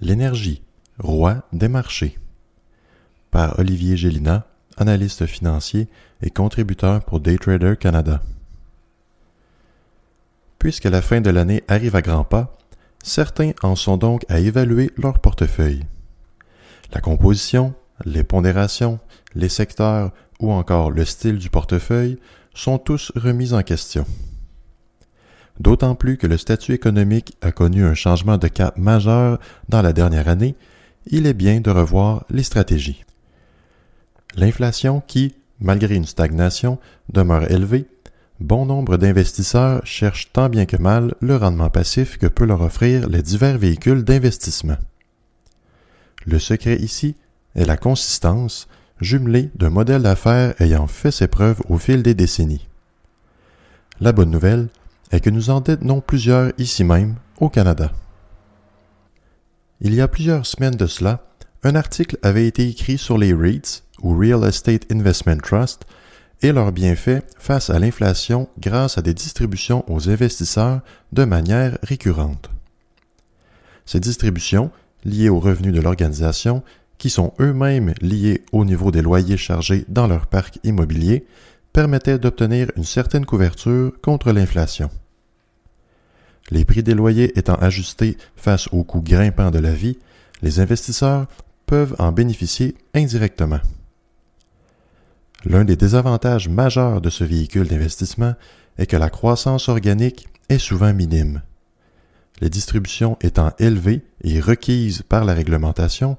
L'énergie, roi des marchés. Par Olivier Gélina, analyste financier et contributeur pour Daytrader Canada. Puisque la fin de l'année arrive à grands pas, certains en sont donc à évaluer leur portefeuille. La composition, les pondérations, les secteurs ou encore le style du portefeuille sont tous remis en question. D'autant plus que le statut économique a connu un changement de cap majeur dans la dernière année, il est bien de revoir les stratégies. L'inflation qui, malgré une stagnation, demeure élevée, bon nombre d'investisseurs cherchent tant bien que mal le rendement passif que peut leur offrir les divers véhicules d'investissement. Le secret ici est la consistance, jumelée d'un modèle d'affaires ayant fait ses preuves au fil des décennies. La bonne nouvelle est que nous en détenons plusieurs ici même, au Canada. Il y a plusieurs semaines de cela, un article avait été écrit sur les REITs, ou Real Estate Investment Trust, et leurs bienfaits face à l'inflation grâce à des distributions aux investisseurs de manière récurrente. Ces distributions, liées aux revenus de l'organisation, qui sont eux-mêmes liés au niveau des loyers chargés dans leur parc immobilier, permettaient d'obtenir une certaine couverture contre l'inflation. Les prix des loyers étant ajustés face aux coûts grimpants de la vie, les investisseurs peuvent en bénéficier indirectement. L'un des désavantages majeurs de ce véhicule d'investissement est que la croissance organique est souvent minime. Les distributions étant élevées et requises par la réglementation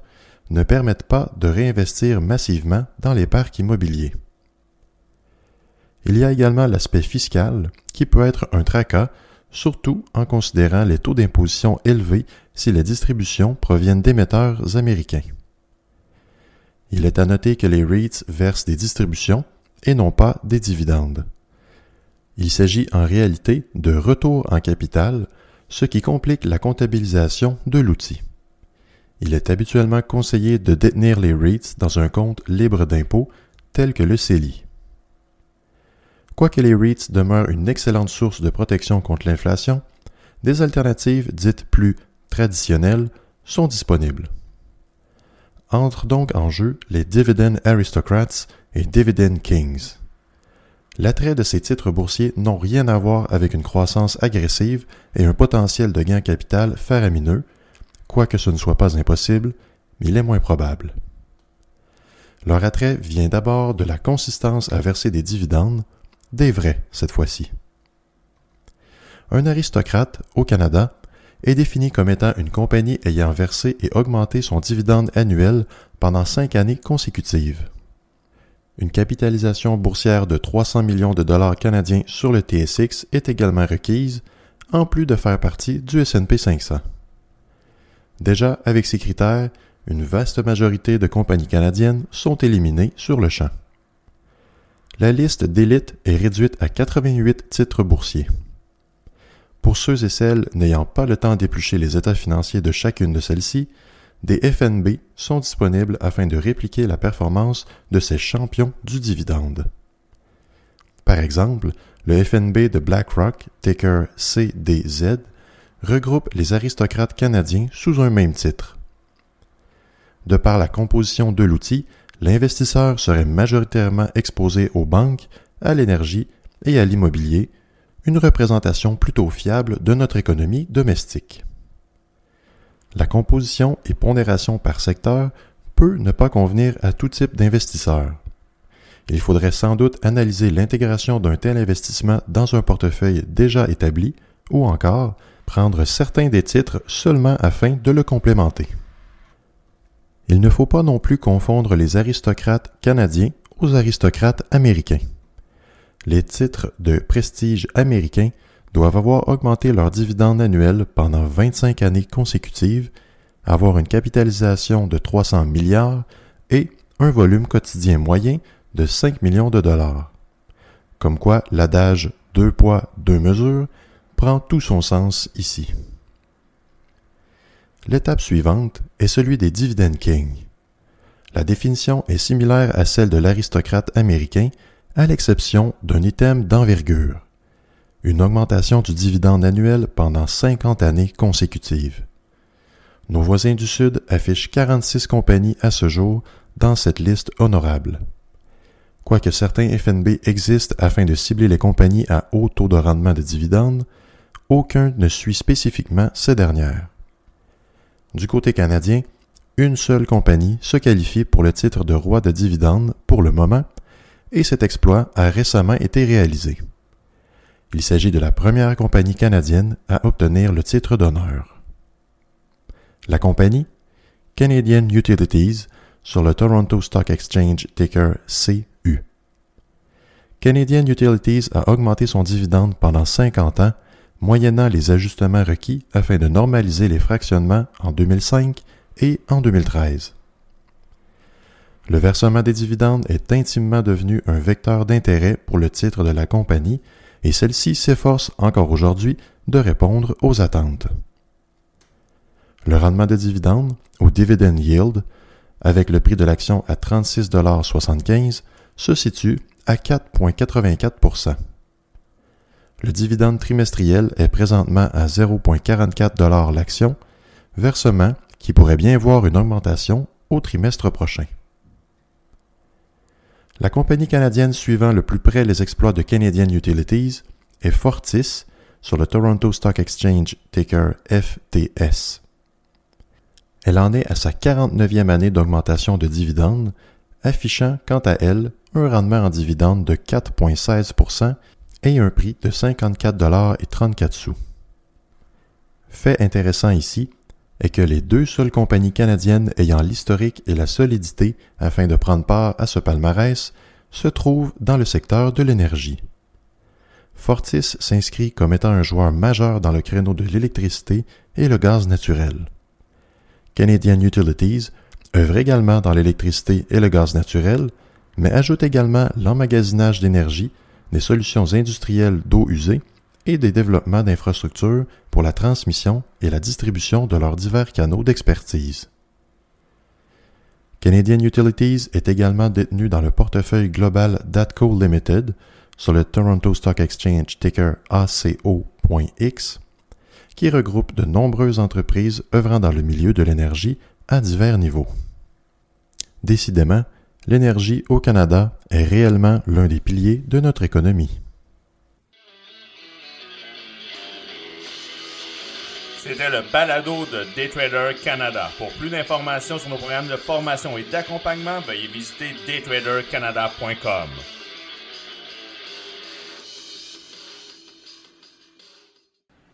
ne permettent pas de réinvestir massivement dans les parcs immobiliers. Il y a également l'aspect fiscal qui peut être un tracas, surtout en considérant les taux d'imposition élevés si les distributions proviennent d'émetteurs américains. Il est à noter que les REITs versent des distributions et non pas des dividendes. Il s'agit en réalité de retour en capital, ce qui complique la comptabilisation de l'outil. Il est habituellement conseillé de détenir les REITs dans un compte libre d'impôts tel que le CELI. Quoique les REITs demeurent une excellente source de protection contre l'inflation, des alternatives dites plus traditionnelles sont disponibles entrent donc en jeu les Dividend Aristocrats et Dividend Kings. L'attrait de ces titres boursiers n'ont rien à voir avec une croissance agressive et un potentiel de gain capital faramineux, quoique ce ne soit pas impossible, mais il est moins probable. Leur attrait vient d'abord de la consistance à verser des dividendes, des vrais cette fois-ci. Un aristocrate, au Canada, est défini comme étant une compagnie ayant versé et augmenté son dividende annuel pendant cinq années consécutives. Une capitalisation boursière de 300 millions de dollars canadiens sur le TSX est également requise, en plus de faire partie du S&P 500. Déjà, avec ces critères, une vaste majorité de compagnies canadiennes sont éliminées sur le champ. La liste d'élite est réduite à 88 titres boursiers. Pour ceux et celles n'ayant pas le temps d'éplucher les états financiers de chacune de celles-ci, des FNB sont disponibles afin de répliquer la performance de ces champions du dividende. Par exemple, le FNB de BlackRock, ticker CDZ, regroupe les aristocrates canadiens sous un même titre. De par la composition de l'outil, l'investisseur serait majoritairement exposé aux banques, à l'énergie et à l'immobilier, une représentation plutôt fiable de notre économie domestique. La composition et pondération par secteur peut ne pas convenir à tout type d'investisseur. Il faudrait sans doute analyser l'intégration d'un tel investissement dans un portefeuille déjà établi ou encore prendre certains des titres seulement afin de le complémenter. Il ne faut pas non plus confondre les aristocrates canadiens aux aristocrates américains les titres de prestige américains doivent avoir augmenté leur dividende annuel pendant 25 années consécutives, avoir une capitalisation de 300 milliards et un volume quotidien moyen de 5 millions de dollars. Comme quoi l'adage deux poids, deux mesures prend tout son sens ici. L'étape suivante est celui des dividend kings. La définition est similaire à celle de l'aristocrate américain, à l'exception d'un item d'envergure. Une augmentation du dividende annuel pendant 50 années consécutives. Nos voisins du Sud affichent 46 compagnies à ce jour dans cette liste honorable. Quoique certains FNB existent afin de cibler les compagnies à haut taux de rendement de dividendes, aucun ne suit spécifiquement ces dernières. Du côté canadien, une seule compagnie se qualifie pour le titre de roi de dividendes pour le moment, et cet exploit a récemment été réalisé. Il s'agit de la première compagnie canadienne à obtenir le titre d'honneur. La compagnie, Canadian Utilities, sur le Toronto Stock Exchange ticker CU. Canadian Utilities a augmenté son dividende pendant 50 ans, moyennant les ajustements requis afin de normaliser les fractionnements en 2005 et en 2013. Le versement des dividendes est intimement devenu un vecteur d'intérêt pour le titre de la compagnie et celle-ci s'efforce encore aujourd'hui de répondre aux attentes. Le rendement de dividendes, ou dividend yield, avec le prix de l'action à 36,75 se situe à 4,84 Le dividende trimestriel est présentement à 0,44 l'action, versement qui pourrait bien voir une augmentation au trimestre prochain. La compagnie canadienne suivant le plus près les exploits de Canadian Utilities est Fortis sur le Toronto Stock Exchange ticker FTS. Elle en est à sa 49e année d'augmentation de dividendes, affichant quant à elle un rendement en dividendes de 4,16 et un prix de 54,34 sous. Fait intéressant ici, est que les deux seules compagnies canadiennes ayant l'historique et la solidité afin de prendre part à ce palmarès se trouvent dans le secteur de l'énergie. Fortis s'inscrit comme étant un joueur majeur dans le créneau de l'électricité et le gaz naturel. Canadian Utilities œuvre également dans l'électricité et le gaz naturel, mais ajoute également l'emmagasinage d'énergie, des solutions industrielles d'eau usée et des développements d'infrastructures pour la transmission et la distribution de leurs divers canaux d'expertise. Canadian Utilities est également détenu dans le portefeuille global d'Atco Limited sur le Toronto Stock Exchange ticker ACO.X, qui regroupe de nombreuses entreprises œuvrant dans le milieu de l'énergie à divers niveaux. Décidément, l'énergie au Canada est réellement l'un des piliers de notre économie. C'était le balado de Daytrader Canada. Pour plus d'informations sur nos programmes de formation et d'accompagnement, veuillez visiter daytradercanada.com.